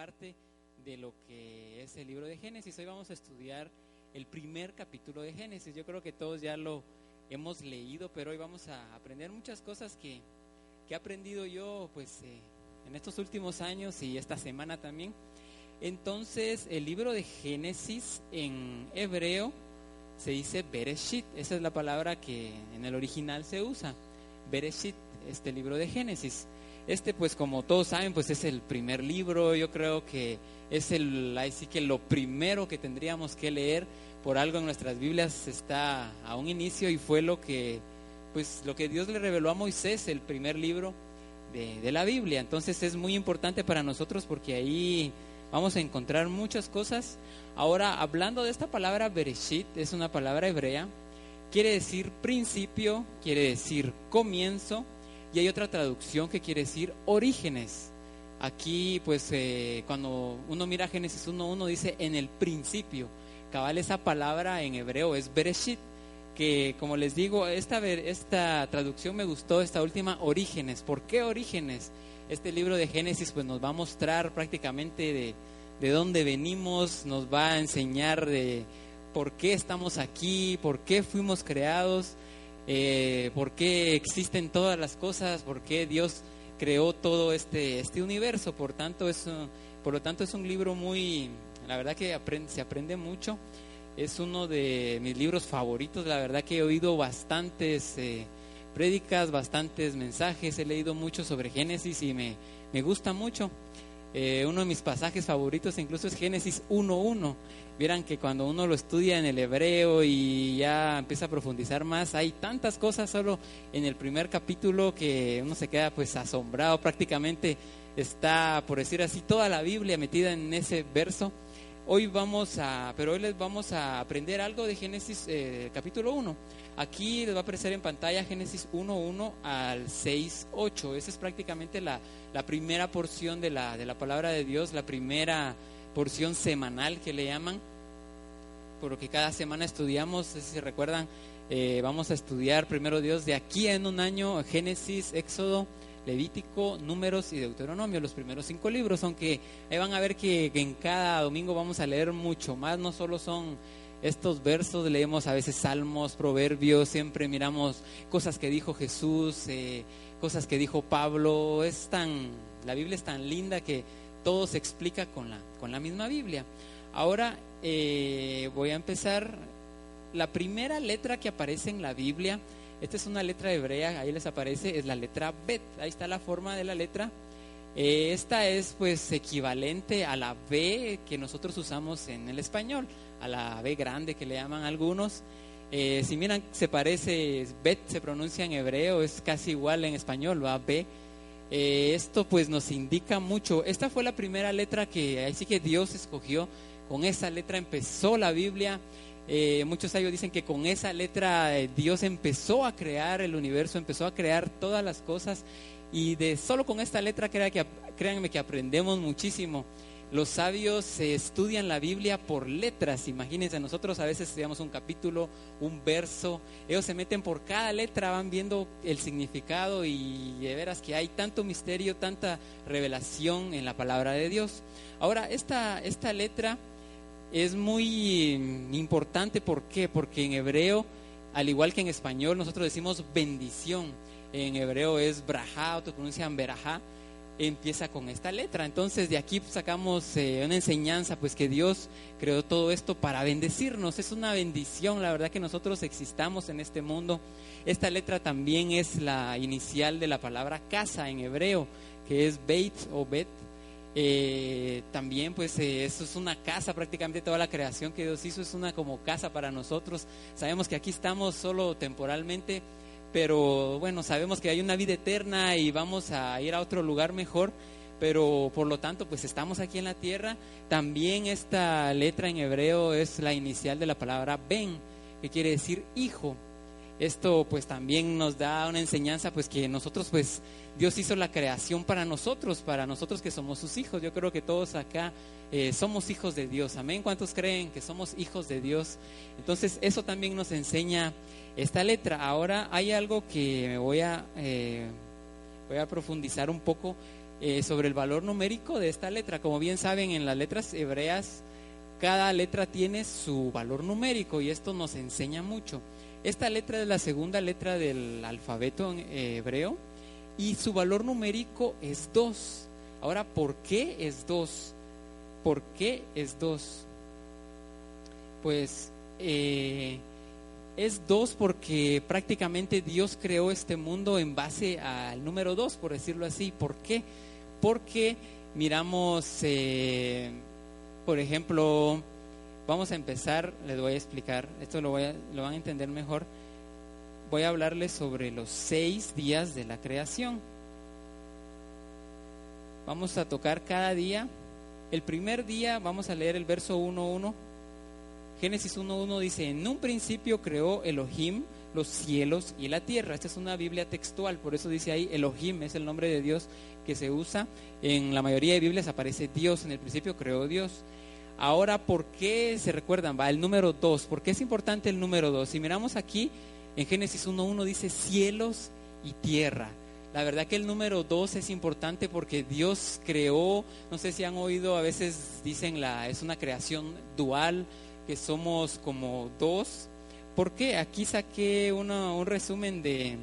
Parte de lo que es el libro de Génesis. Hoy vamos a estudiar el primer capítulo de Génesis. Yo creo que todos ya lo hemos leído, pero hoy vamos a aprender muchas cosas que, que he aprendido yo pues eh, en estos últimos años y esta semana también. Entonces, el libro de Génesis en hebreo se dice Bereshit. Esa es la palabra que en el original se usa. Bereshit, este libro de Génesis. Este, pues como todos saben, pues es el primer libro. Yo creo que es el, que lo primero que tendríamos que leer. Por algo en nuestras Biblias está a un inicio y fue lo que, pues lo que Dios le reveló a Moisés, el primer libro de, de la Biblia. Entonces es muy importante para nosotros porque ahí vamos a encontrar muchas cosas. Ahora, hablando de esta palabra Bereshit, es una palabra hebrea, quiere decir principio, quiere decir comienzo, y hay otra traducción que quiere decir orígenes. Aquí, pues, eh, cuando uno mira Génesis 1.1, dice en el principio. Cabal, esa palabra en hebreo es Bereshit, que como les digo, esta, esta traducción me gustó, esta última, orígenes. ¿Por qué orígenes? Este libro de Génesis pues nos va a mostrar prácticamente de, de dónde venimos, nos va a enseñar de por qué estamos aquí, por qué fuimos creados, eh, por qué existen todas las cosas, por qué Dios creó todo este, este universo. Por, tanto, es, por lo tanto, es un libro muy, la verdad que aprende, se aprende mucho. Es uno de mis libros favoritos, la verdad que he oído bastantes eh, prédicas, bastantes mensajes, he leído mucho sobre Génesis y me, me gusta mucho. Eh, uno de mis pasajes favoritos incluso es Génesis 1.1. Vieran que cuando uno lo estudia en el hebreo y ya empieza a profundizar más, hay tantas cosas solo en el primer capítulo que uno se queda pues asombrado. Prácticamente está, por decir así, toda la Biblia metida en ese verso. Hoy vamos a, pero hoy les vamos a aprender algo de Génesis eh, capítulo 1. Aquí les va a aparecer en pantalla Génesis 1.1 al 6.8. Esa es prácticamente la, la primera porción de la, de la palabra de Dios, la primera porción semanal que le llaman, por lo que cada semana estudiamos, si se recuerdan, eh, vamos a estudiar primero Dios de aquí en un año Génesis, Éxodo, Levítico, Números y Deuteronomio, los primeros cinco libros, aunque ahí van a ver que, en cada domingo vamos a leer mucho más, no solo son estos versos, leemos a veces salmos, proverbios, siempre miramos cosas que dijo Jesús, eh, cosas que dijo Pablo, es tan, la Biblia es tan linda que todo se explica con la, con la misma Biblia. Ahora eh, voy a empezar, la primera letra que aparece en la Biblia, esta es una letra hebrea, ahí les aparece, es la letra Bet, ahí está la forma de la letra. Eh, esta es pues equivalente a la B que nosotros usamos en el español, a la B grande que le llaman algunos. Eh, si miran, se parece, Bet se pronuncia en hebreo, es casi igual en español, va B. Eh, esto pues nos indica mucho. Esta fue la primera letra que, ahí sí que Dios escogió. Con esa letra empezó la Biblia. Eh, muchos ellos dicen que con esa letra eh, Dios empezó a crear el universo, empezó a crear todas las cosas. Y de solo con esta letra, que, créanme que aprendemos muchísimo. Los sabios estudian la Biblia por letras. Imagínense, nosotros a veces estudiamos un capítulo, un verso. Ellos se meten por cada letra, van viendo el significado y de veras que hay tanto misterio, tanta revelación en la palabra de Dios. Ahora, esta, esta letra es muy importante. ¿Por qué? Porque en hebreo, al igual que en español, nosotros decimos bendición. En hebreo es brajá, otros pronuncian berajá empieza con esta letra. Entonces de aquí sacamos eh, una enseñanza, pues que Dios creó todo esto para bendecirnos. Es una bendición, la verdad que nosotros existamos en este mundo. Esta letra también es la inicial de la palabra casa en hebreo, que es Beit o Bet. Eh, también pues eh, eso es una casa prácticamente toda la creación que Dios hizo es una como casa para nosotros sabemos que aquí estamos solo temporalmente pero bueno, sabemos que hay una vida eterna y vamos a ir a otro lugar mejor, pero por lo tanto pues estamos aquí en la tierra. También esta letra en hebreo es la inicial de la palabra ben, que quiere decir hijo. Esto pues también nos da una enseñanza pues que nosotros pues Dios hizo la creación para nosotros, para nosotros que somos sus hijos. Yo creo que todos acá eh, somos hijos de Dios. Amén. ¿Cuántos creen que somos hijos de Dios? Entonces eso también nos enseña esta letra. Ahora hay algo que me voy a, eh, voy a profundizar un poco eh, sobre el valor numérico de esta letra. Como bien saben, en las letras hebreas cada letra tiene su valor numérico y esto nos enseña mucho. Esta letra es la segunda letra del alfabeto hebreo y su valor numérico es 2. Ahora, ¿por qué es 2? ¿Por qué es 2? Pues eh, es 2 porque prácticamente Dios creó este mundo en base al número 2, por decirlo así. ¿Por qué? Porque miramos, eh, por ejemplo, vamos a empezar, les voy a explicar, esto lo, lo van a entender mejor. Voy a hablarles sobre los seis días de la creación. Vamos a tocar cada día el primer día vamos a leer el verso 1.1. Génesis 1.1 dice, en un principio creó Elohim los cielos y la tierra. Esta es una Biblia textual, por eso dice ahí Elohim, es el nombre de Dios que se usa. En la mayoría de Biblias aparece Dios, en el principio creó Dios. Ahora, ¿por qué se recuerdan? Va el número 2. ¿Por qué es importante el número 2? Si miramos aquí, en Génesis 1.1 dice cielos y tierra. La verdad que el número dos es importante porque Dios creó, no sé si han oído, a veces dicen la, es una creación dual, que somos como dos. ¿Por qué? Aquí saqué un resumen de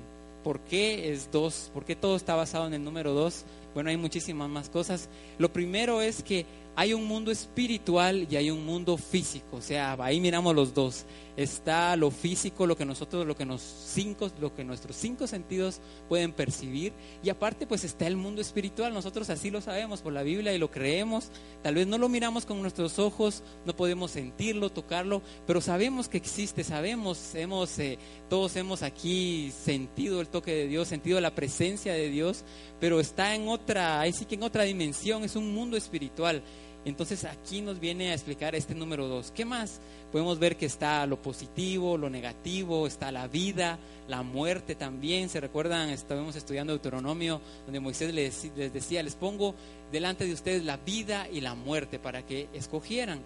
por qué es dos, por qué todo está basado en el número dos. Bueno, hay muchísimas más cosas. Lo primero es que hay un mundo espiritual y hay un mundo físico, o sea, ahí miramos los dos. Está lo físico, lo que nosotros, lo que nos cinco, lo que nuestros cinco sentidos pueden percibir, y aparte pues está el mundo espiritual. Nosotros así lo sabemos por la Biblia y lo creemos. Tal vez no lo miramos con nuestros ojos, no podemos sentirlo, tocarlo, pero sabemos que existe, sabemos, hemos, eh, todos hemos aquí sentido el toque de Dios, sentido la presencia de Dios, pero está en otra, ahí sí que en otra dimensión, es un mundo espiritual. Entonces aquí nos viene a explicar este número dos. ¿Qué más? Podemos ver que está lo positivo, lo negativo, está la vida, la muerte también. ¿Se recuerdan? Estábamos estudiando Deuteronomio, donde Moisés les, les decía, les pongo delante de ustedes la vida y la muerte para que escogieran.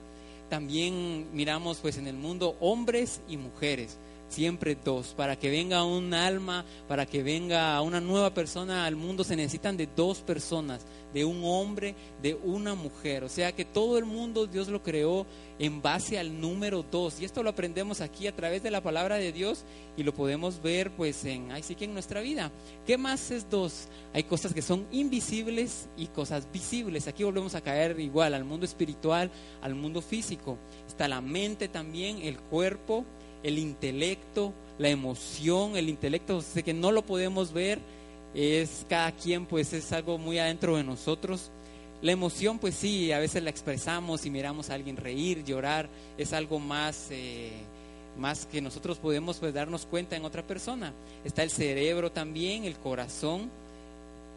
También miramos pues en el mundo hombres y mujeres siempre dos. Para que venga un alma, para que venga una nueva persona al mundo, se necesitan de dos personas, de un hombre, de una mujer. O sea que todo el mundo Dios lo creó en base al número dos. Y esto lo aprendemos aquí a través de la palabra de Dios y lo podemos ver pues en, ahí sí que en nuestra vida. ¿Qué más es dos? Hay cosas que son invisibles y cosas visibles. Aquí volvemos a caer igual al mundo espiritual, al mundo físico. Está la mente también, el cuerpo el intelecto, la emoción, el intelecto, sé que no lo podemos ver, es cada quien pues es algo muy adentro de nosotros. La emoción pues sí, a veces la expresamos y miramos a alguien reír, llorar, es algo más, eh, más que nosotros podemos pues darnos cuenta en otra persona. Está el cerebro también, el corazón,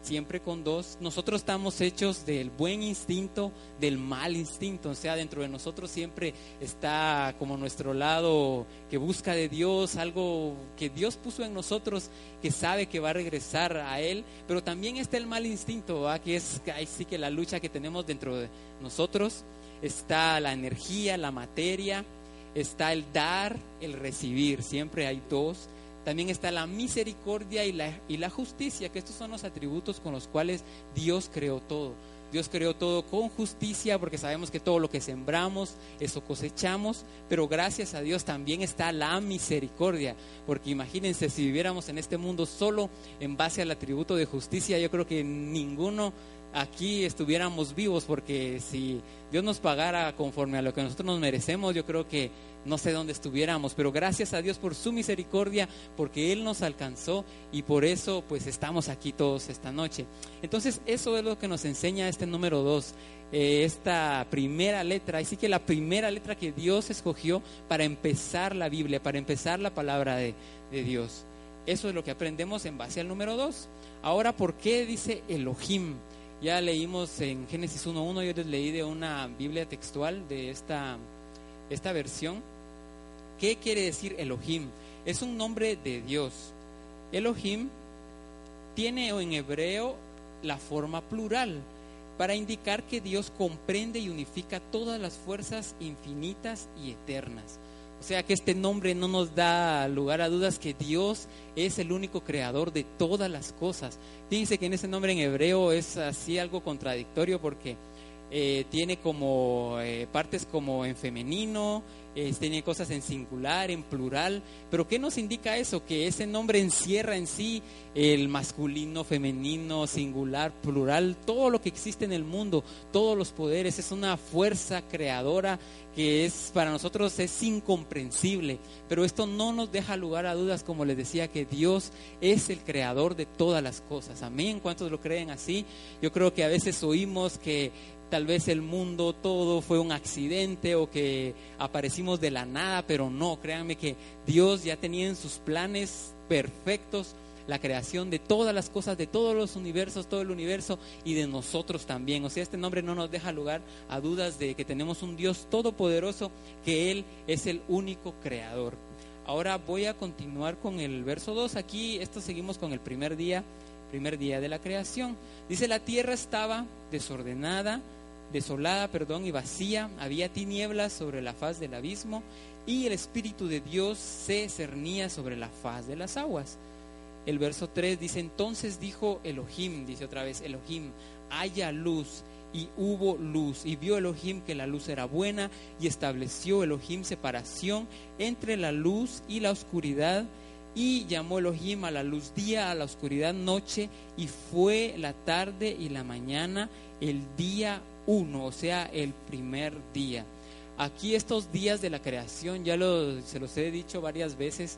siempre con dos. Nosotros estamos hechos del buen instinto, del mal instinto. O sea, dentro de nosotros siempre está como nuestro lado que busca de Dios, algo que Dios puso en nosotros, que sabe que va a regresar a Él. Pero también está el mal instinto, que es sí que la lucha que tenemos dentro de nosotros. Está la energía, la materia, está el dar, el recibir. Siempre hay dos también está la misericordia y la, justicia, que estos son los atributos con los cuales Dios creó todo. Dios creó todo con justicia porque sabemos que todo lo que sembramos, eso cosechamos, pero gracias a Dios también está la misericordia, porque imagínense si viviéramos en este mundo solo en base al atributo de justicia, yo creo que ninguno aquí estuviéramos vivos, porque si Dios nos pagara conforme a lo que nosotros nos merecemos, yo creo que no sé dónde estuviéramos, pero gracias a Dios por su misericordia, porque Él nos alcanzó y por eso pues estamos aquí todos esta noche. Entonces eso es lo que nos enseña este número dos, eh, esta primera letra, así que la primera letra que Dios escogió para empezar la Biblia, para empezar la palabra de, de Dios. Eso es lo que aprendemos en base al número 2. Ahora, ¿por qué dice Elohim? Ya leímos en Génesis 1.1, yo les leí de una Biblia textual de esta, esta versión. ¿Qué quiere decir Elohim? Es un nombre de Dios. Elohim tiene en hebreo la forma plural para indicar que Dios comprende y unifica todas las fuerzas infinitas y eternas. Sea que este nombre no nos da lugar a dudas que Dios es el único creador de todas las cosas. Fíjense que en ese nombre en hebreo es así algo contradictorio porque eh, tiene como eh, partes como en femenino, eh, tiene cosas en singular, en plural, pero ¿qué nos indica eso? Que ese nombre encierra en sí el masculino, femenino, singular, plural, todo lo que existe en el mundo, todos los poderes, es una fuerza creadora que es para nosotros es incomprensible, pero esto no nos deja lugar a dudas, como les decía, que Dios es el creador de todas las cosas. Amén. ¿Cuántos lo creen así? Yo creo que a veces oímos que tal vez el mundo todo fue un accidente o que aparecimos de la nada, pero no, créanme que Dios ya tenía en sus planes perfectos la creación de todas las cosas, de todos los universos, todo el universo y de nosotros también. O sea, este nombre no nos deja lugar a dudas de que tenemos un Dios todopoderoso, que Él es el único creador. Ahora voy a continuar con el verso 2. Aquí, esto seguimos con el primer día, primer día de la creación. Dice, la tierra estaba desordenada desolada, perdón, y vacía, había tinieblas sobre la faz del abismo, y el Espíritu de Dios se cernía sobre la faz de las aguas. El verso 3 dice, entonces dijo Elohim, dice otra vez Elohim, haya luz, y hubo luz, y vio Elohim que la luz era buena, y estableció Elohim separación entre la luz y la oscuridad, y llamó Elohim a la luz día, a la oscuridad noche, y fue la tarde y la mañana el día uno, o sea, el primer día. Aquí estos días de la creación, ya se los he dicho varias veces,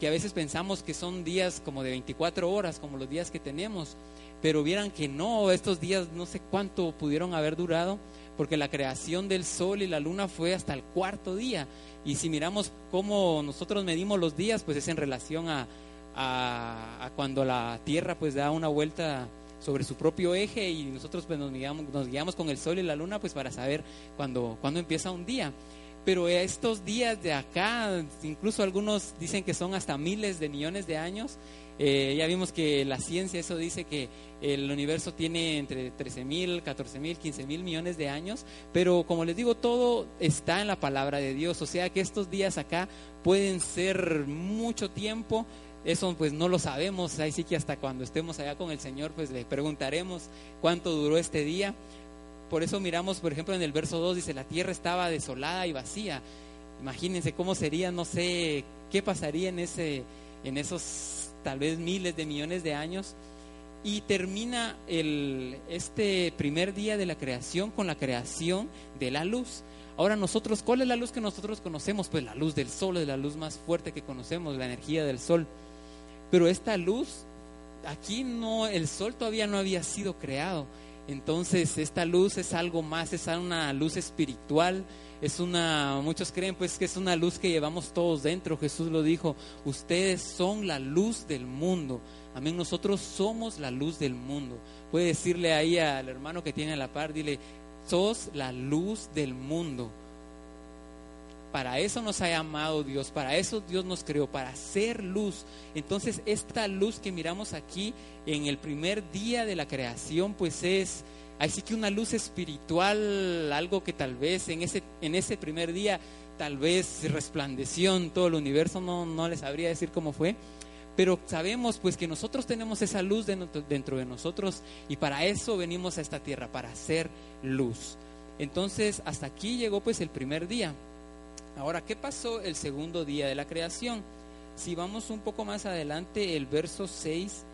que a veces pensamos que son días como de 24 horas, como los días que tenemos, pero vieran que no, estos días no sé cuánto pudieron haber durado, porque la creación del sol y la luna fue hasta el cuarto día. Y si miramos cómo nosotros medimos los días, pues es en relación a, a cuando la Tierra pues da una vuelta sobre su propio eje y nosotros pues nos guiamos, nos guiamos con el sol y la luna pues para saber cuándo, cuándo empieza un día. Pero estos días de acá, incluso algunos dicen que son hasta miles de millones de años. Eh, ya vimos que la ciencia eso dice que el universo tiene entre 13 mil, 14 mil, 15 mil millones de años, pero como les digo, todo está en la palabra de Dios, o sea que estos días acá pueden ser mucho tiempo, eso pues no lo sabemos, ahí sí que hasta cuando estemos allá con el Señor pues le preguntaremos cuánto duró este día. Por eso miramos, por ejemplo, en el verso 2 dice, la tierra estaba desolada y vacía. Imagínense cómo sería, no sé, qué pasaría en, ese, en esos tal vez miles de millones de años. Y termina el, este primer día de la creación con la creación de la luz. Ahora nosotros, ¿cuál es la luz que nosotros conocemos? Pues la luz del sol es la luz más fuerte que conocemos, la energía del sol. Pero esta luz, aquí no, el sol todavía no había sido creado. Entonces esta luz es algo más, es una luz espiritual, es una, muchos creen pues que es una luz que llevamos todos dentro. Jesús lo dijo, ustedes son la luz del mundo. Amén, nosotros somos la luz del mundo. Puede decirle ahí al hermano que tiene a la par, dile, sos la luz del mundo. Para eso nos ha llamado Dios, para eso Dios nos creó, para hacer luz. Entonces esta luz que miramos aquí en el primer día de la creación, pues es así que una luz espiritual, algo que tal vez en ese, en ese primer día tal vez resplandeció en todo el universo, no, no les sabría decir cómo fue, pero sabemos pues que nosotros tenemos esa luz dentro de nosotros y para eso venimos a esta tierra, para hacer luz. Entonces hasta aquí llegó pues el primer día. Ahora, ¿qué pasó el segundo día de la creación? Si vamos un poco más adelante, el verso 6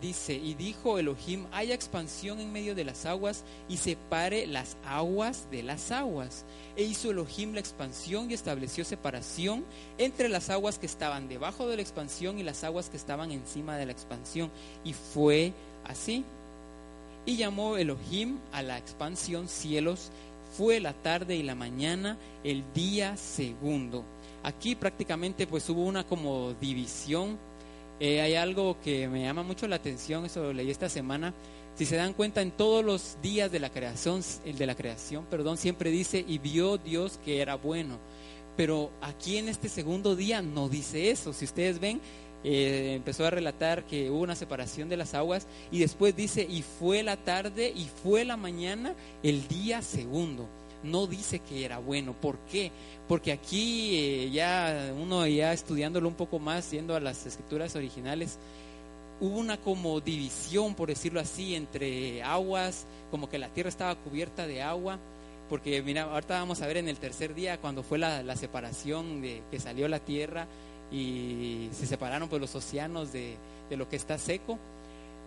dice, y dijo Elohim, haya expansión en medio de las aguas y separe las aguas de las aguas. E hizo Elohim la expansión y estableció separación entre las aguas que estaban debajo de la expansión y las aguas que estaban encima de la expansión. Y fue así. Y llamó Elohim a la expansión cielos fue la tarde y la mañana el día segundo. Aquí prácticamente pues hubo una como división Eh, hay algo que me llama mucho la atención, eso lo leí esta semana. Si se dan cuenta, en todos los días de la creación, el de la creación, perdón, siempre dice, y vio Dios que era bueno. Pero aquí en este segundo día no dice eso. Si ustedes ven, eh, empezó a relatar que hubo una separación de las aguas y después dice, y fue la tarde y fue la mañana el día segundo. No dice que era bueno. ¿Por qué? Porque aquí eh, ya uno ya estudiándolo un poco más, yendo a las escrituras originales, hubo una como división, por decirlo así, entre aguas, como que la tierra estaba cubierta de agua porque mira, ahorita vamos a ver en el tercer día cuando fue la, la separación de que salió la tierra y se separaron pues los océanos de, de, lo que está seco.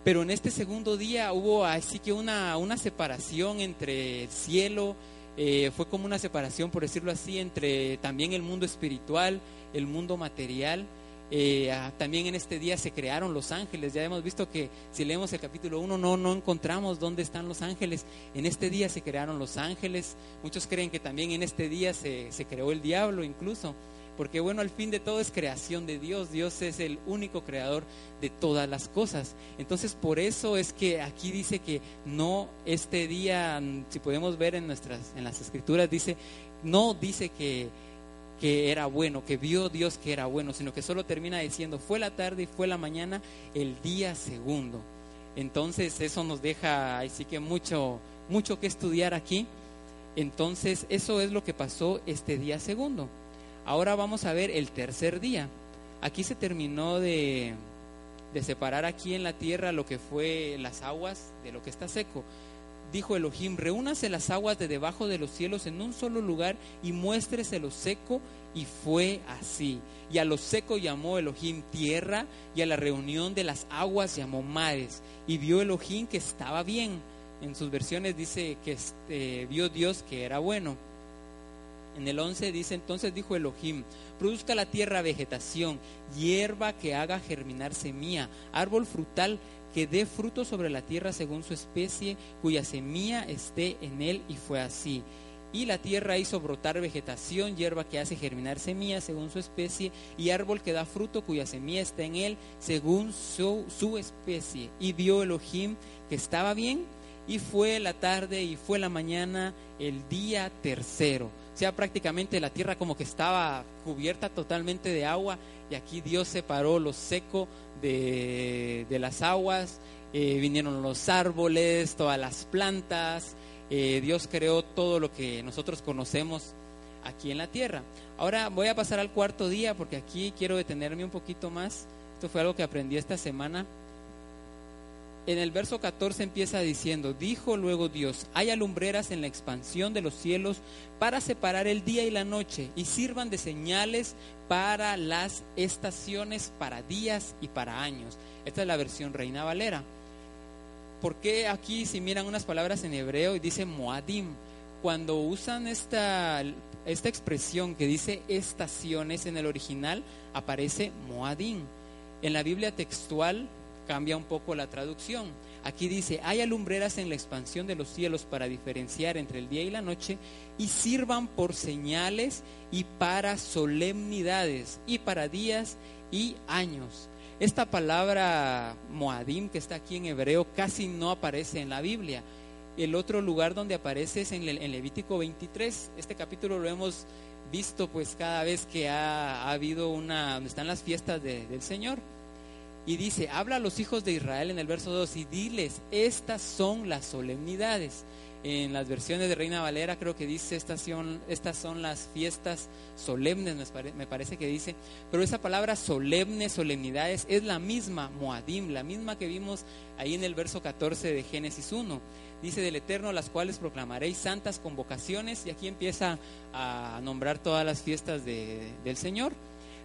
Pero en este segundo día hubo así que una, una separación entre el cielo, eh, fue como una separación, por decirlo así, entre también el mundo espiritual, el mundo material. Eh, ah, también en este día se crearon los ángeles. Ya hemos visto que si leemos el capítulo 1 no, no encontramos dónde están los ángeles. En este día se crearon los ángeles. Muchos creen que también en este día se, se creó el diablo incluso. Porque bueno, al fin de todo es creación de Dios. Dios es el único creador de todas las cosas. Entonces por eso es que aquí dice que no este día, si podemos ver en nuestras, en las escrituras, dice, no dice que que era bueno, que vio Dios que era bueno, sino que solo termina diciendo, fue la tarde y fue la mañana el día segundo. Entonces eso nos deja así que mucho, mucho que estudiar aquí. Entonces eso es lo que pasó este día segundo. Ahora vamos a ver el tercer día. Aquí se terminó de, de separar aquí en la tierra lo que fue las aguas de lo que está seco dijo Elohim, reúnase las aguas de debajo de los cielos en un solo lugar y muéstrese lo seco. Y fue así. Y a lo seco llamó Elohim tierra y a la reunión de las aguas llamó mares. Y vio Elohim que estaba bien. En sus versiones dice que este, vio Dios que era bueno. En el 11 dice, entonces dijo Elohim, produzca la tierra vegetación, hierba que haga germinar semilla, árbol frutal que dé fruto sobre la tierra según su especie, cuya semilla esté en él, y fue así. Y la tierra hizo brotar vegetación, hierba que hace germinar semillas según su especie, y árbol que da fruto cuya semilla está en él según su especie. Y vio Elohim que estaba bien, y fue la tarde y fue la mañana el día tercero. O sea, prácticamente la tierra como que estaba cubierta totalmente de agua, y aquí Dios separó lo seco de, las aguas, eh, vinieron los árboles, todas las plantas, eh, Dios creó todo lo que nosotros conocemos aquí en la tierra. Ahora voy a pasar al cuarto día porque aquí quiero detenerme un poquito más. Esto fue algo que aprendí esta semana. En el verso 14 empieza diciendo, dijo luego Dios, hay alumbreras en la expansión de los cielos para separar el día y la noche y sirvan de señales para las estaciones, para días y para años. Esta es la versión Reina Valera. ¿Por qué aquí si miran unas palabras en hebreo y dice Moadim? Cuando usan esta, esta expresión que dice estaciones en el original, aparece Moadim. En la Biblia textual cambia un poco la traducción. Aquí dice, hay alumbreras en la expansión de los cielos para diferenciar entre el día y la noche y sirvan por señales y para solemnidades y para días y años. Esta palabra Moadim que está aquí en hebreo casi no aparece en la Biblia. El otro lugar donde aparece es en, Levítico 23. Este capítulo lo hemos visto pues cada vez que ha, habido una, donde están las fiestas del Señor. Y dice, habla a los hijos de Israel en el verso 2 y diles, estas son las solemnidades. En las versiones de Reina Valera creo que dice, estas son, estas son las fiestas solemnes, me parece que dice. Pero esa palabra solemne, solemnidades, es la misma, Moadim, la misma que vimos ahí en el verso 14 de Génesis 1. Dice del Eterno, las cuales proclamaréis santas convocaciones. Y aquí empieza a nombrar todas las fiestas del Señor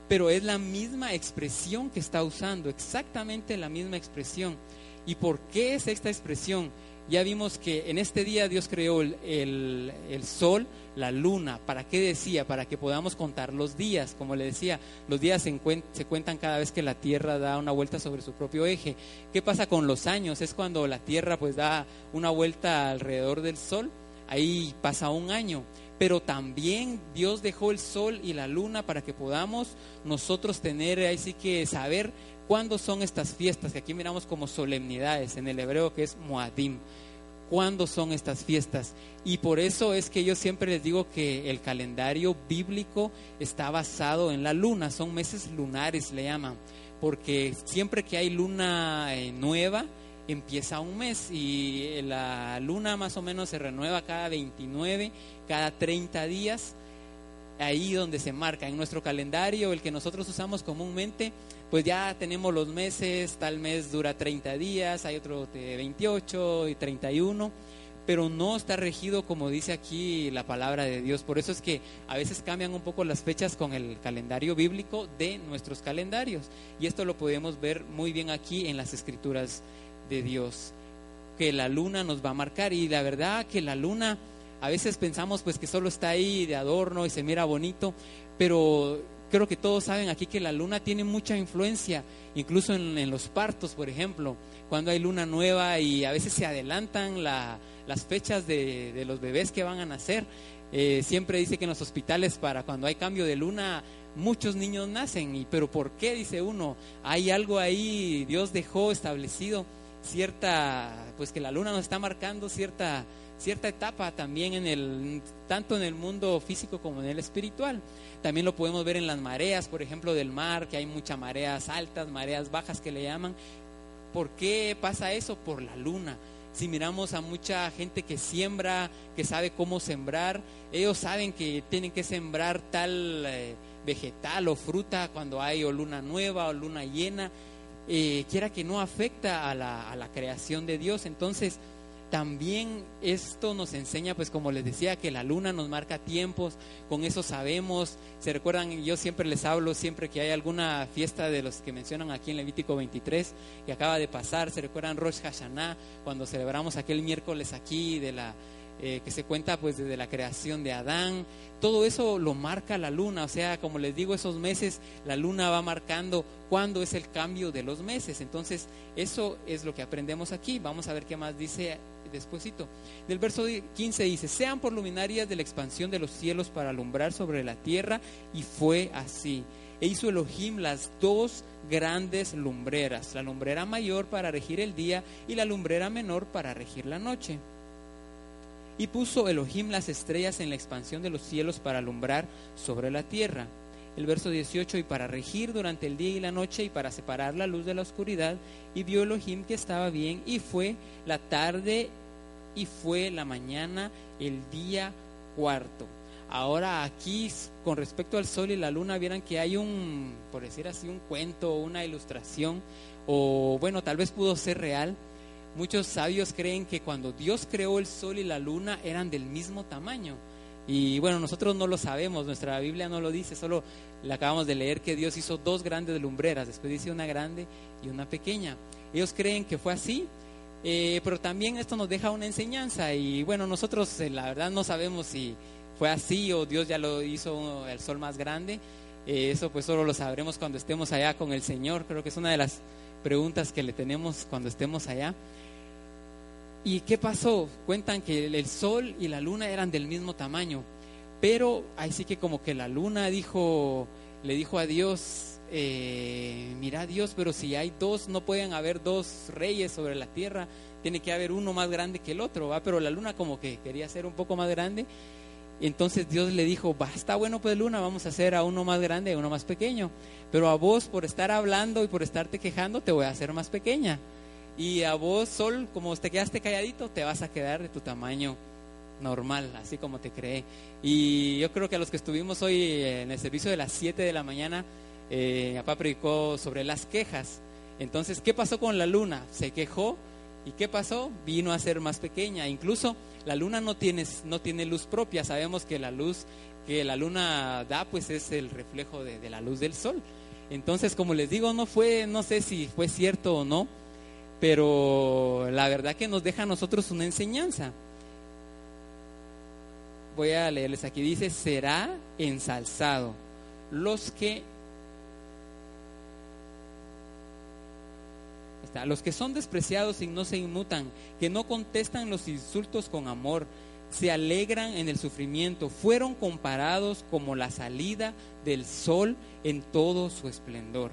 pero es la misma expresión que está usando, exactamente la misma expresión. ¿Y por qué es esta expresión? Ya vimos que en este día Dios creó el, sol, la luna. ¿Para qué decía? Para que podamos contar los días. Como le decía, los días se, se, cuentan cada vez que la Tierra da una vuelta sobre su propio eje. ¿Qué pasa con los años? Es cuando la Tierra pues da una vuelta alrededor del Sol. Ahí pasa un año pero también Dios dejó el sol y la luna para que podamos nosotros tener, ahí sí que saber ¿cuándo son estas fiestas? Que aquí miramos como solemnidades, en el hebreo que es Moadim. ¿Cuándo son estas fiestas? Y por eso es que yo siempre les digo que el calendario bíblico está basado en la luna, son meses lunares, le llaman, porque siempre que hay luna eh, nueva, empieza un mes y la luna más o menos se renueva cada 29, cada 30 días, ahí donde se marca en nuestro calendario, el que nosotros usamos comúnmente, pues ya tenemos los meses, tal mes dura 30 días, hay otro de 28 y 31, pero no está regido como dice aquí la palabra de Dios. Por eso es que a veces cambian un poco las fechas con el calendario bíblico de nuestros calendarios. Y esto lo podemos ver muy bien aquí en las escrituras de Dios, que la luna nos va a marcar. Y la verdad que la luna, a veces pensamos pues que solo está ahí de adorno y se mira bonito, pero creo que todos saben aquí que la luna tiene mucha influencia, incluso en, los partos, por ejemplo, cuando hay luna nueva y a veces se adelantan las fechas de, los bebés que van a nacer. Eh, siempre dice que en los hospitales para cuando hay cambio de luna muchos niños nacen, y, pero ¿por qué? Dice uno, hay algo ahí, Dios dejó establecido cierta, pues que la luna nos está marcando cierta cierta etapa también en el tanto en el mundo físico como en el espiritual. También lo podemos ver en las mareas, por ejemplo, del mar, que hay muchas mareas altas, mareas bajas que le llaman. ¿Por qué pasa eso? Por la luna. Si miramos a mucha gente que siembra, que sabe cómo sembrar, ellos saben que tienen que sembrar tal eh, vegetal o fruta cuando hay o luna nueva o luna llena, eh, quiera que no afecta a la, a la creación de Dios. Entonces, también esto nos enseña, pues como les decía, que la luna nos marca tiempos, con eso sabemos, se recuerdan, yo siempre les hablo, siempre que hay alguna fiesta de los que mencionan aquí en Levítico 23, que acaba de pasar, se recuerdan Rosh Hashanah, cuando celebramos aquel miércoles aquí de la... Eh, que se cuenta pues desde la creación de Adán, todo eso lo marca la luna, o sea, como les digo, esos meses la luna va marcando cuándo es el cambio de los meses, entonces eso es lo que aprendemos aquí, vamos a ver qué más dice despuésito. Del verso 15 dice, sean por luminarias de la expansión de los cielos para alumbrar sobre la tierra, y fue así. E hizo Elohim las dos grandes lumbreras, la lumbrera mayor para regir el día y la lumbrera menor para regir la noche. Y puso Elohim las estrellas en la expansión de los cielos para alumbrar sobre la tierra. El verso 18, y para regir durante el día y la noche y para separar la luz de la oscuridad, y vio Elohim que estaba bien, y fue la tarde y fue la mañana el día cuarto. Ahora aquí con respecto al sol y la luna vieran que hay un, por decir así, un cuento, una ilustración, o bueno, tal vez pudo ser real. Muchos sabios creen que cuando Dios creó el sol y la luna eran del mismo tamaño. Y bueno, nosotros no lo sabemos, nuestra Biblia no lo dice, solo le acabamos de leer que Dios hizo dos grandes lumbreras, después dice una grande y una pequeña. Ellos creen que fue así, eh, pero también esto nos deja una enseñanza y bueno, nosotros eh, la verdad no sabemos si fue así o Dios ya lo hizo el sol más grande. Eh, eso pues solo lo sabremos cuando estemos allá con el Señor. Creo que es una de las preguntas que le tenemos cuando estemos allá. ¿Y qué pasó? Cuentan que el sol y la luna eran del mismo tamaño, pero ahí sí que como que la luna dijo, le dijo a Dios, eh, mira Dios, pero si hay dos, no pueden haber dos reyes sobre la tierra, tiene que haber uno más grande que el otro, ¿va? pero la luna como que quería ser un poco más grande. Entonces Dios le dijo, va, está bueno pues luna, vamos a hacer a uno más grande y a uno más pequeño. Pero a vos por estar hablando y por estarte quejando te voy a hacer más pequeña. Y a vos sol, como te quedaste calladito, te vas a quedar de tu tamaño normal, así como te creé. Y yo creo que a los que estuvimos hoy en el servicio de las 7 de la mañana, eh, papá predicó sobre las quejas. Entonces, ¿qué pasó con la luna? Se quejó y ¿qué pasó? Vino a ser más pequeña. Incluso la luna no tiene, no tiene luz propia. Sabemos que la luz que la luna da, pues es el reflejo de, la luz del sol. Entonces, como les digo, no fue, no sé si fue cierto o no, pero la verdad que nos deja a nosotros una enseñanza. Voy a leerles aquí, dice, será ensalzado los que Los que son despreciados y no se inmutan, que no contestan los insultos con amor, se alegran en el sufrimiento, fueron comparados como la salida del sol en todo su esplendor.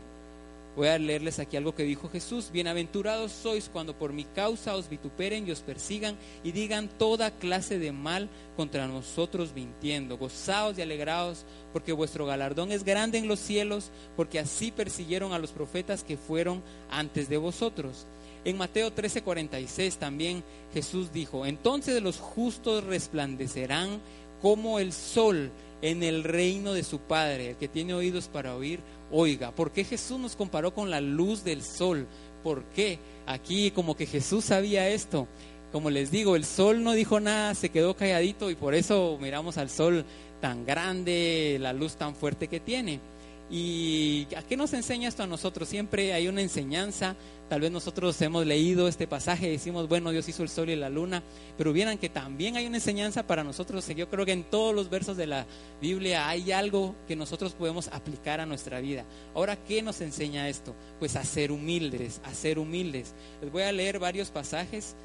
Voy a leerles aquí algo que dijo Jesús. Bienaventurados sois cuando por mi causa os vituperen y os persigan y digan toda clase de mal contra nosotros mintiendo. Gozaos y alegraos porque vuestro galardón es grande en los cielos, porque así persiguieron a los profetas que fueron antes de vosotros. En Mateo 13:46 también Jesús dijo, entonces los justos resplandecerán como el sol en el reino de su Padre. El que tiene oídos para oír, oiga. ¿Por qué Jesús nos comparó con la luz del sol? ¿Por qué? Aquí como que Jesús sabía esto. Como les digo, el sol no dijo nada, se quedó calladito y por eso miramos al sol tan grande, la luz tan fuerte que tiene. ¿Y a qué nos enseña esto a nosotros? Siempre hay una enseñanza. Tal vez nosotros hemos leído este pasaje y decimos, bueno, Dios hizo el sol y la luna, pero vieran que también hay una enseñanza para nosotros. Yo creo que en todos los versos de la Biblia hay algo que nosotros podemos aplicar a nuestra vida. Ahora, ¿qué nos enseña esto? Pues a ser humildes, a ser humildes. Les voy a leer varios pasajes.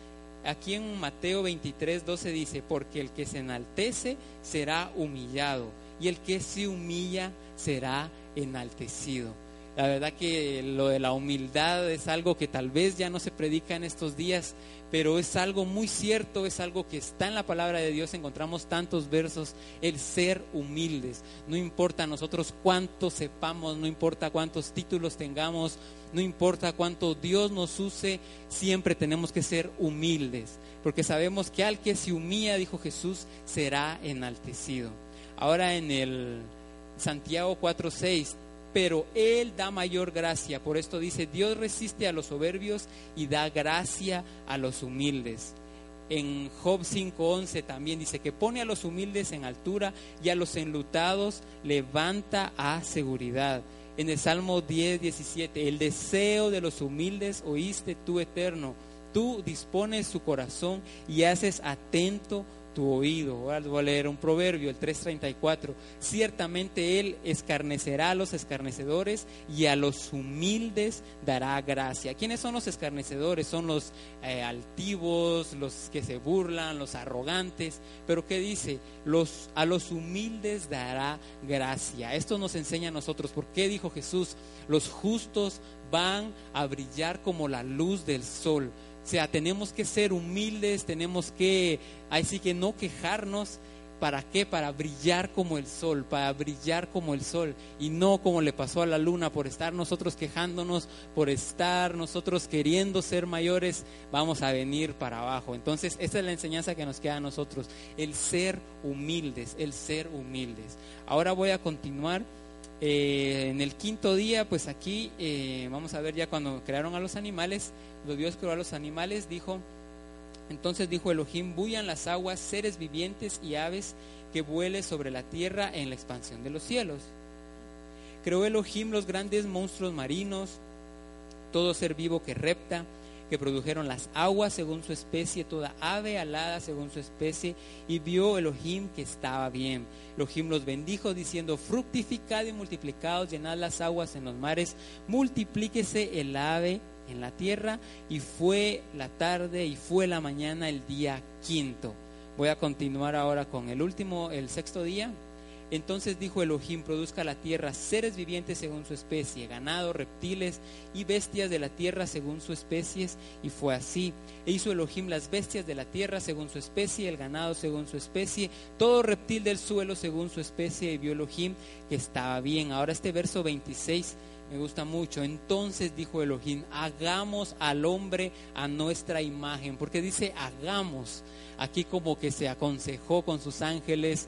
Aquí en Mateo 23, 12 dice, porque el que se enaltece será humillado y el que se humilla será enaltecido. La verdad que lo de la humildad es algo que tal vez ya no se predica en estos días, pero es algo muy cierto, es algo que está en la palabra de Dios, encontramos tantos versos, el ser humildes. No importa nosotros cuánto sepamos, no importa cuántos títulos tengamos, no importa cuánto Dios nos use, siempre tenemos que ser humildes, porque sabemos que al que se humilla, dijo Jesús, será enaltecido. Ahora en el Santiago 4:6, pero Él da mayor gracia. Por esto dice, Dios resiste a los soberbios y da gracia a los humildes. En Job 5:11 también dice que pone a los humildes en altura y a los enlutados levanta a seguridad. En el Salmo 10:17, el deseo de los humildes oíste tú eterno. Tú dispones su corazón y haces atento tu oído. Voy a leer un proverbio, el 334. Ciertamente Él escarnecerá a los escarnecedores y a los humildes dará gracia. ¿Quiénes son los escarnecedores? Son los eh, altivos, los que se burlan, los arrogantes. Pero ¿qué dice? Los, a los humildes dará gracia. Esto nos enseña a nosotros. ¿Por qué dijo Jesús? Los justos van a brillar como la luz del sol. O sea, tenemos que ser humildes, tenemos que, así que no quejarnos. ¿Para qué? Para brillar como el sol, para brillar como el sol y no como le pasó a la luna por estar nosotros quejándonos, por estar nosotros queriendo ser mayores, vamos a venir para abajo. Entonces, esta es la enseñanza que nos queda a nosotros, el ser humildes, el ser humildes. Ahora voy a continuar. Eh, en el quinto día, pues aquí eh, vamos a ver ya cuando crearon a los animales, los Dios creó a los animales, dijo, entonces dijo Elohim, buyan las aguas, seres vivientes y aves que vuelen sobre la tierra en la expansión de los cielos. Creó Elohim los grandes monstruos marinos, todo ser vivo que repta, que produjeron las aguas según su especie, toda ave alada según su especie, y vio Elohim que estaba bien. Elohim los bendijo diciendo, fructificad y multiplicados, llenad las aguas en los mares, multiplíquese el ave en la tierra, y fue la tarde y fue la mañana el día quinto. Voy a continuar ahora con el último, el sexto día. Entonces dijo Elohim, produzca la tierra seres vivientes según su especie, ganado, reptiles y bestias de la tierra según su especies, y fue así. E hizo Elohim las bestias de la tierra según su especie, el ganado según su especie, todo reptil del suelo según su especie, y vio Elohim que estaba bien. Ahora este verso 26 me gusta mucho. Entonces dijo Elohim, hagamos al hombre a nuestra imagen, porque dice hagamos. Aquí como que se aconsejó con sus ángeles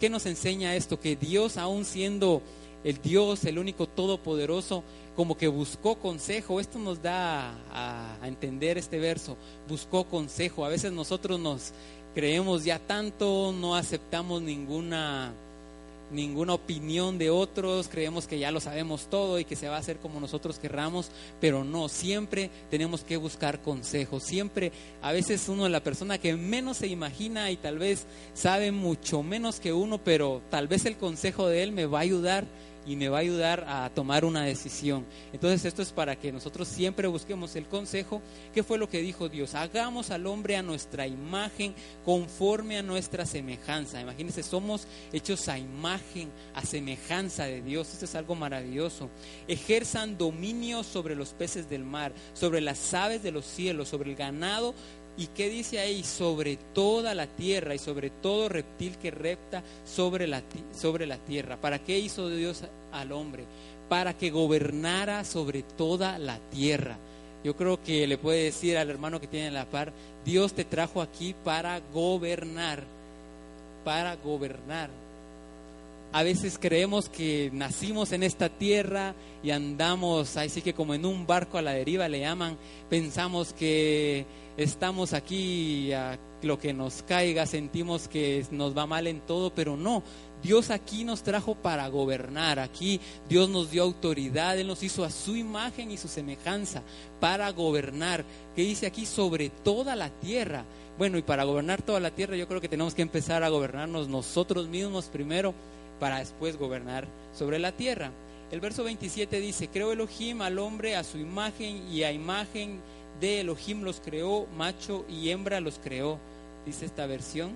¿Qué nos enseña esto? Que Dios, aún siendo el Dios, el único todopoderoso, como que buscó consejo. Esto nos da a, a, entender este verso. Buscó consejo. A veces nosotros nos creemos ya tanto, no aceptamos ninguna ninguna opinión de otros, creemos que ya lo sabemos todo y que se va a hacer como nosotros querramos, pero no, siempre tenemos que buscar consejos, siempre, a veces uno es la persona que menos se imagina y tal vez sabe mucho menos que uno, pero tal vez el consejo de él me va a ayudar y me va a ayudar a tomar una decisión. Entonces esto es para que nosotros siempre busquemos el consejo. ¿Qué fue lo que dijo Dios? Hagamos al hombre a nuestra imagen, conforme a nuestra semejanza. Imagínense, somos hechos a imagen, a semejanza de Dios. Esto es algo maravilloso. Ejerzan dominio sobre los peces del mar, sobre las aves de los cielos, sobre el ganado ¿Y qué dice ahí? Sobre toda la tierra y sobre todo reptil que repta sobre la, sobre la tierra. ¿Para qué hizo Dios al hombre? Para que gobernara sobre toda la tierra. Yo creo que le puede decir al hermano que tiene la par, Dios te trajo aquí para gobernar, para gobernar. A veces creemos que nacimos en esta tierra y andamos, así que como en un barco a la deriva le llaman, pensamos que estamos aquí a lo que nos caiga, sentimos que nos va mal en todo, pero no. Dios aquí nos trajo para gobernar, aquí Dios nos dio autoridad, Él nos hizo a su imagen y su semejanza para gobernar, que dice aquí sobre toda la tierra. Bueno, y para gobernar toda la tierra yo creo que tenemos que empezar a gobernarnos nosotros mismos primero para después gobernar sobre la tierra. El verso 27 dice, creo Elohim al hombre a su imagen y a imagen de Elohim los creó, macho y hembra los creó, dice esta versión.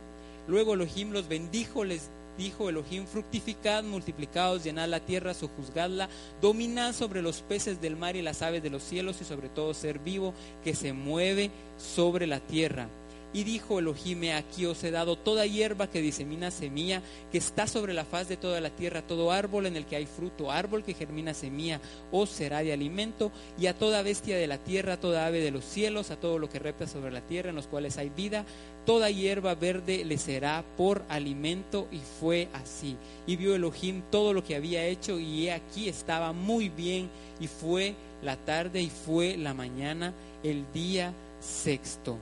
Luego Elohim los bendijo, les dijo Elohim, fructificad, multiplicados, llenad la tierra, sojuzgadla, dominad sobre los peces del mar y las aves de los cielos y sobre todo ser vivo que se mueve sobre la tierra. Y dijo Elohim, aquí os he dado toda hierba que disemina semilla, que está sobre la faz de toda la tierra, todo árbol en el que hay fruto, árbol que germina semilla, os será de alimento, y a toda bestia de la tierra, toda ave de los cielos, a todo lo que repta sobre la tierra, en los cuales hay vida, toda hierba verde le será por alimento, y fue así. Y vio Elohim todo lo que había hecho, y he aquí estaba muy bien, y fue la tarde y fue la mañana, el día sexto.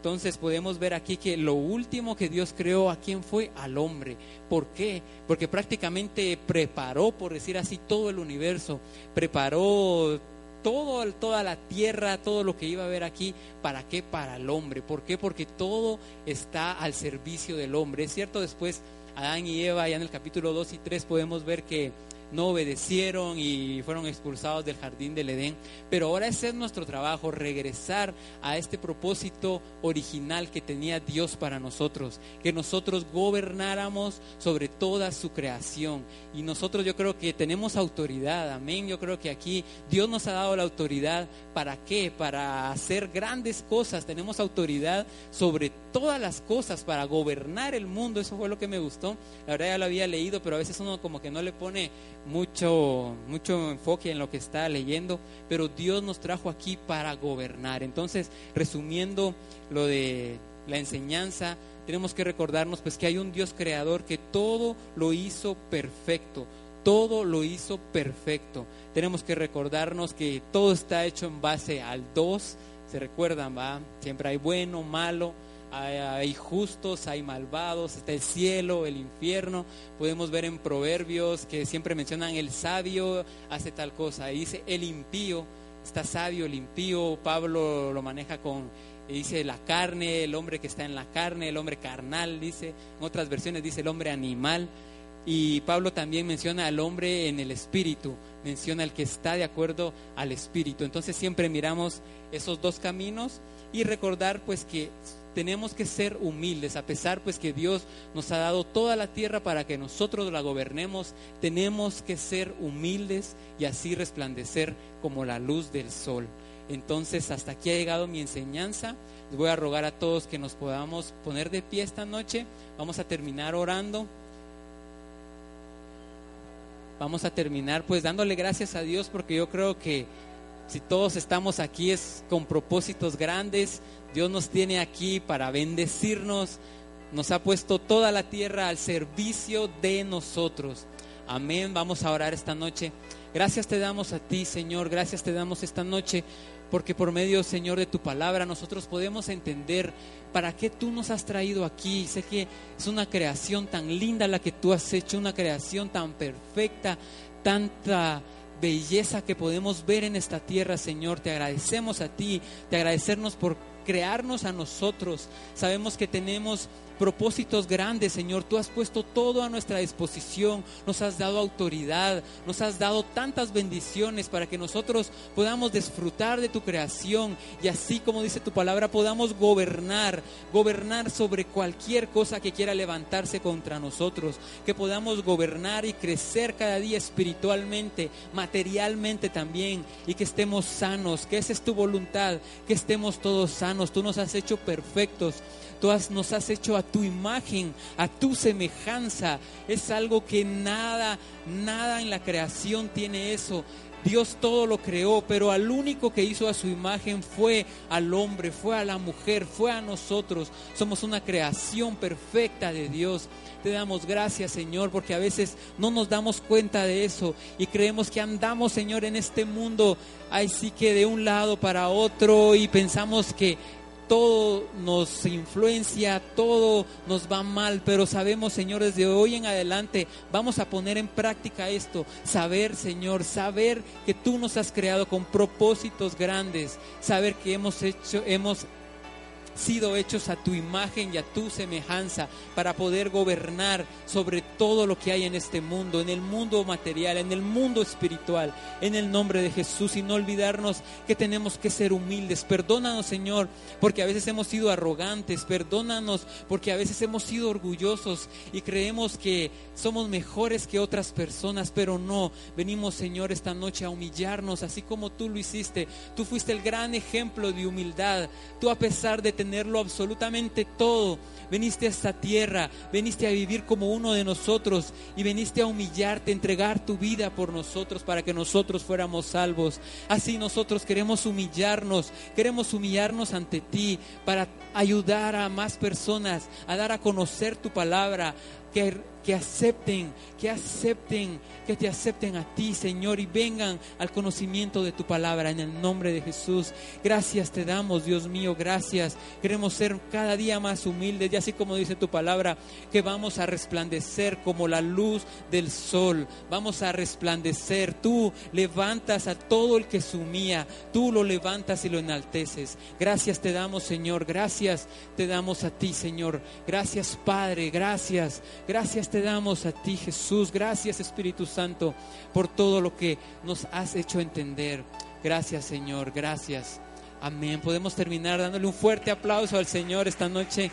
Entonces podemos ver aquí que lo último que Dios creó a quién fue al hombre. ¿Por qué? Porque prácticamente preparó, por decir así, todo el universo, preparó toda la tierra, todo lo que iba a haber aquí, ¿para qué? Para el hombre. ¿Por qué? Porque todo está al servicio del hombre. Es cierto, después Adán y Eva, ya en el capítulo 2 y 3 podemos ver que no obedecieron y fueron expulsados del jardín del Edén. Pero ahora ese es nuestro trabajo, regresar a este propósito original que tenía Dios para nosotros, que nosotros gobernáramos sobre toda su creación. Y nosotros yo creo que tenemos autoridad, amén. Yo creo que aquí Dios nos ha dado la autoridad. ¿Para qué? Para hacer grandes cosas. Tenemos autoridad sobre todas las cosas, para gobernar el mundo. Eso fue lo que me gustó. La verdad ya lo había leído, pero a veces uno como que no le pone mucho, mucho enfoque en lo que está leyendo, pero Dios nos trajo aquí para gobernar. Entonces, resumiendo lo de la enseñanza, tenemos que recordarnos pues que hay un Dios creador que todo lo hizo perfecto, todo lo hizo perfecto. Tenemos que recordarnos que todo está hecho en base al dos, se recuerdan, va, siempre hay bueno, malo, hay, justos, hay malvados, está el cielo, el infierno. Podemos ver en proverbios que siempre mencionan el sabio hace tal cosa. dice el impío, está sabio, el impío. Pablo lo maneja con, dice la carne, el hombre que está en la carne, el hombre carnal, dice. En otras versiones dice el hombre animal. Y Pablo también menciona al hombre en el espíritu, menciona al que está de acuerdo al espíritu. Entonces siempre miramos esos dos caminos y recordar pues que tenemos que ser humildes, a pesar pues que Dios nos ha dado toda la tierra para que nosotros la gobernemos, tenemos que ser humildes y así resplandecer como la luz del sol. Entonces, hasta aquí ha llegado mi enseñanza. Les voy a rogar a todos que nos podamos poner de pie esta noche. Vamos a terminar orando. Vamos a terminar pues dándole gracias a Dios porque yo creo que si todos estamos aquí es con propósitos grandes. Dios nos tiene aquí para bendecirnos. Nos ha puesto toda la tierra al servicio de nosotros. Amén. Vamos a orar esta noche. Gracias te damos a ti, Señor. Gracias te damos esta noche porque por medio, Señor, de tu palabra nosotros podemos entender para qué tú nos has traído aquí. Sé que es una creación tan linda la que tú has hecho, una creación tan perfecta, tanta belleza que podemos ver en esta tierra, Señor. Te agradecemos a ti, te agradecernos por crearnos a nosotros. Sabemos que tenemos propósitos grandes, Señor. Tú has puesto todo a nuestra disposición, nos has dado autoridad, nos has dado tantas bendiciones para que nosotros podamos disfrutar de tu creación y así como dice tu palabra, podamos gobernar, gobernar sobre cualquier cosa que quiera levantarse contra nosotros, que podamos gobernar y crecer cada día espiritualmente, materialmente también y que estemos sanos, que esa es tu voluntad, que estemos todos sanos. Tú nos has hecho perfectos. Tú nos has hecho a tu imagen, a tu semejanza. Es algo que nada, nada en la creación tiene eso. Dios todo lo creó, pero al único que hizo a su imagen fue al hombre, fue a la mujer, fue a nosotros. Somos una creación perfecta de Dios. Te damos gracias, Señor, porque a veces no nos damos cuenta de eso y creemos que andamos, Señor, en este mundo, ahí sí que de un lado para otro y pensamos que todo nos influencia, todo nos va mal, pero sabemos, señores, de hoy en adelante vamos a poner en práctica esto, saber, Señor, saber que tú nos has creado con propósitos grandes, saber que hemos hecho, hemos sido hechos a tu imagen y a tu semejanza para poder gobernar sobre todo lo que hay en este mundo, en el mundo material, en el mundo espiritual, en el nombre de Jesús y no olvidarnos que tenemos que ser humildes. Perdónanos, Señor, porque a veces hemos sido arrogantes, perdónanos porque a veces hemos sido orgullosos y creemos que somos mejores que otras personas, pero no. Venimos, Señor, esta noche a humillarnos, así como tú lo hiciste. Tú fuiste el gran ejemplo de humildad. Tú a pesar de tenerlo absolutamente todo, veniste a esta tierra, veniste a vivir como uno de nosotros y veniste a humillarte, entregar tu vida por nosotros para que nosotros fuéramos salvos. Así nosotros queremos humillarnos, queremos humillarnos ante ti para ayudar a más personas a dar a conocer tu palabra, que, que acepten, que acepten, que te acepten a ti, Señor, y vengan al conocimiento de tu palabra en el nombre de Jesús. Gracias te damos, Dios mío, gracias. Queremos ser cada día más humildes y así como dice tu palabra, que vamos a resplandecer como la luz del sol. Vamos a resplandecer. Tú levantas a todo el que sumía, tú lo levantas y lo enalteces. Gracias te damos, Señor. Gracias te damos a ti, Señor. Gracias, Padre. Gracias. Gracias te damos a ti, Jesús. Gracias, Espíritu Santo, por todo lo que nos has hecho entender. Gracias, Señor. Gracias. Amén. Podemos terminar dándole un fuerte aplauso al Señor esta noche.